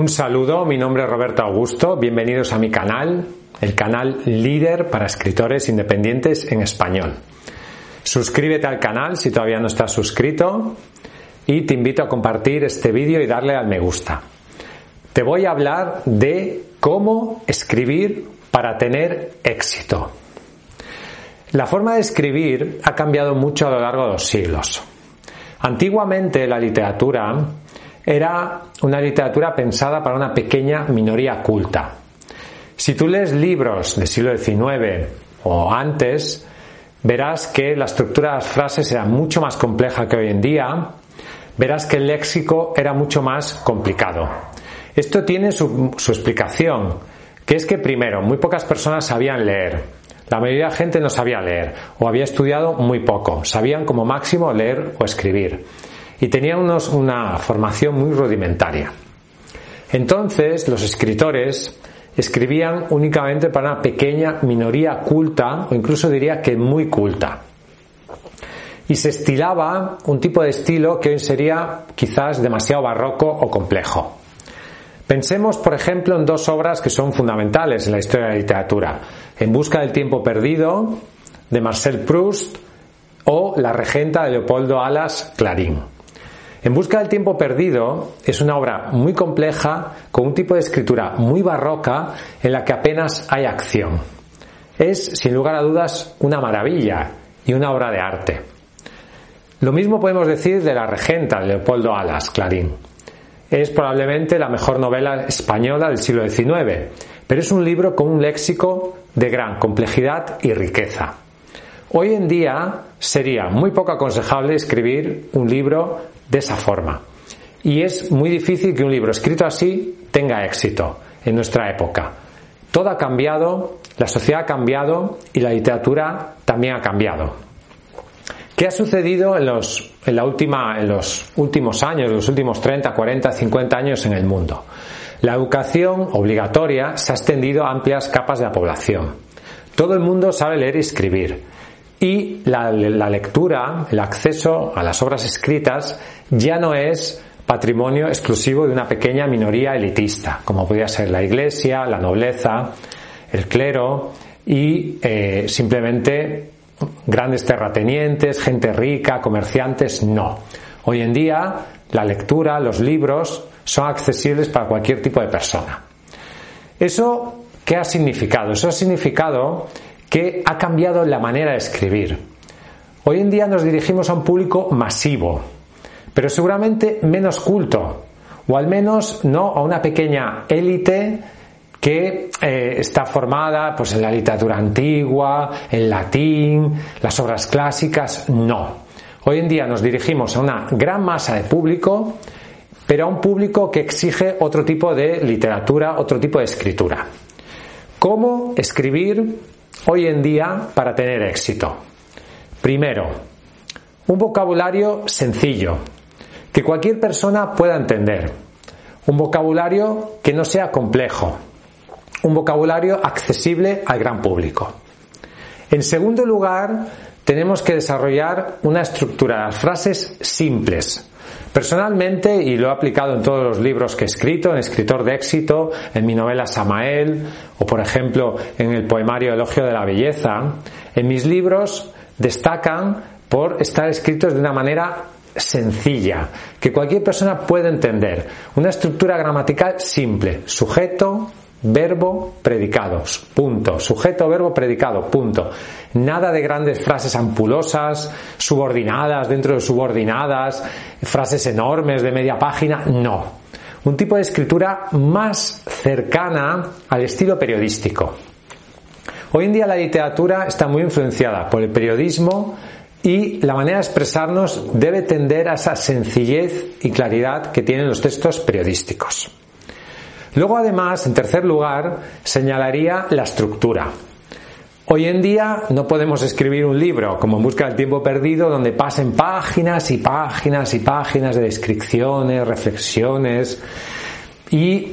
Un saludo, mi nombre es Roberto Augusto, bienvenidos a mi canal, el canal líder para escritores independientes en español. Suscríbete al canal si todavía no estás suscrito y te invito a compartir este vídeo y darle al me gusta. Te voy a hablar de cómo escribir para tener éxito. La forma de escribir ha cambiado mucho a lo largo de los siglos. Antiguamente la literatura era una literatura pensada para una pequeña minoría culta. Si tú lees libros del siglo XIX o antes, verás que la estructura de las frases era mucho más compleja que hoy en día, verás que el léxico era mucho más complicado. Esto tiene su, su explicación, que es que primero, muy pocas personas sabían leer. La mayoría de la gente no sabía leer o había estudiado muy poco, sabían como máximo leer o escribir y tenían unos, una formación muy rudimentaria. Entonces los escritores escribían únicamente para una pequeña minoría culta o incluso diría que muy culta. Y se estilaba un tipo de estilo que hoy sería quizás demasiado barroco o complejo. Pensemos, por ejemplo, en dos obras que son fundamentales en la historia de la literatura. En busca del tiempo perdido, de Marcel Proust, o La regenta de Leopoldo Alas Clarín. En busca del tiempo perdido es una obra muy compleja, con un tipo de escritura muy barroca, en la que apenas hay acción. Es, sin lugar a dudas, una maravilla y una obra de arte. Lo mismo podemos decir de La regenta de Leopoldo Alas Clarín. Es probablemente la mejor novela española del siglo XIX, pero es un libro con un léxico de gran complejidad y riqueza. Hoy en día sería muy poco aconsejable escribir un libro de esa forma. Y es muy difícil que un libro escrito así tenga éxito en nuestra época. Todo ha cambiado, la sociedad ha cambiado y la literatura también ha cambiado. ¿Qué ha sucedido en los, en la última, en los últimos años, los últimos 30, 40, 50 años en el mundo? La educación obligatoria se ha extendido a amplias capas de la población. Todo el mundo sabe leer y escribir. Y la, lectura, el acceso a las obras escritas ya no es patrimonio exclusivo de una pequeña minoría elitista, como podría ser la iglesia, la nobleza, el clero y eh, simplemente grandes terratenientes, gente rica, comerciantes, no. Hoy en día la lectura, los libros son accesibles para cualquier tipo de persona. ¿Eso qué ha significado? Eso ha significado que ha cambiado la manera de escribir. Hoy en día nos dirigimos a un público masivo, pero seguramente menos culto, o al menos no a una pequeña élite que eh, está formada pues, en la literatura antigua, en latín, las obras clásicas, no. Hoy en día nos dirigimos a una gran masa de público, pero a un público que exige otro tipo de literatura, otro tipo de escritura. ¿Cómo escribir hoy en día para tener éxito? Primero, un vocabulario sencillo, que cualquier persona pueda entender. Un vocabulario que no sea complejo. Un vocabulario accesible al gran público. En segundo lugar, tenemos que desarrollar una estructura las frases simples. Personalmente, y lo he aplicado en todos los libros que he escrito, en Escritor de éxito, en mi novela Samael, o por ejemplo en el poemario Elogio de la Belleza, en mis libros destacan por estar escritos de una manera sencilla, que cualquier persona puede entender. Una estructura gramatical simple, sujeto, verbo, predicados, punto. Sujeto, verbo, predicado, punto. Nada de grandes frases ampulosas, subordinadas dentro de subordinadas, frases enormes de media página, no. Un tipo de escritura más cercana al estilo periodístico. Hoy en día la literatura está muy influenciada por el periodismo y la manera de expresarnos debe tender a esa sencillez y claridad que tienen los textos periodísticos. Luego, además, en tercer lugar, señalaría la estructura. Hoy en día no podemos escribir un libro como En busca del tiempo perdido donde pasen páginas y páginas y páginas de descripciones, reflexiones y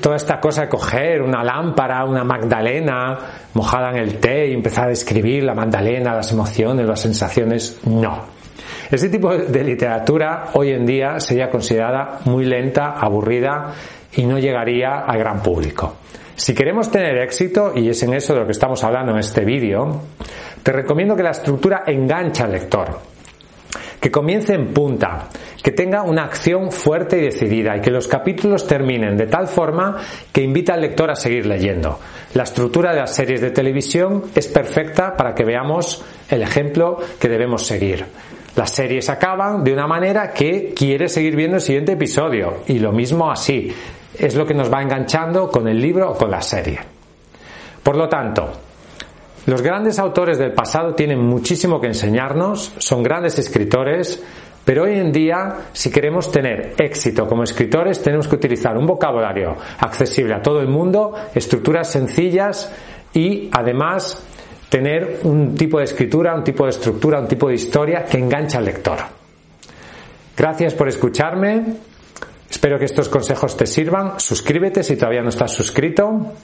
toda esta cosa de coger una lámpara, una magdalena mojada en el té y empezar a describir la magdalena, las emociones, las sensaciones. No. Este tipo de literatura hoy en día sería considerada muy lenta, aburrida y no llegaría al gran público. Si queremos tener éxito, y es en eso de lo que estamos hablando en este vídeo, te recomiendo que la estructura enganche al lector, que comience en punta, que tenga una acción fuerte y decidida y que los capítulos terminen de tal forma que invita al lector a seguir leyendo. La estructura de las series de televisión es perfecta para que veamos el ejemplo que debemos seguir. Las series acaban de una manera que quiere seguir viendo el siguiente episodio y lo mismo así. Es lo que nos va enganchando con el libro o con la serie. Por lo tanto, los grandes autores del pasado tienen muchísimo que enseñarnos, son grandes escritores, pero hoy en día, si queremos tener éxito como escritores, tenemos que utilizar un vocabulario accesible a todo el mundo, estructuras sencillas y además tener un tipo de escritura, un tipo de estructura, un tipo de historia que engancha al lector. Gracias por escucharme. Espero que estos consejos te sirvan. Suscríbete si todavía no estás suscrito.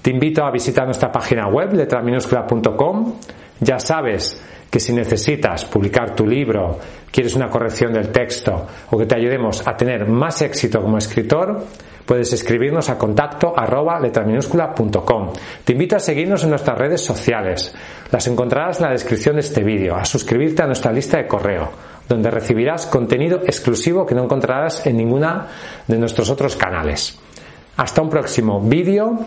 Te invito a visitar nuestra página web, letraminúscula.com. Ya sabes que si necesitas publicar tu libro, quieres una corrección del texto o que te ayudemos a tener más éxito como escritor, puedes escribirnos a contacto. Te invito a seguirnos en nuestras redes sociales. Las encontrarás en la descripción de este vídeo, a suscribirte a nuestra lista de correo, donde recibirás contenido exclusivo que no encontrarás en ninguna de nuestros otros canales. Hasta un próximo vídeo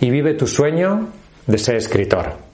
y vive tu sueño de ser escritor.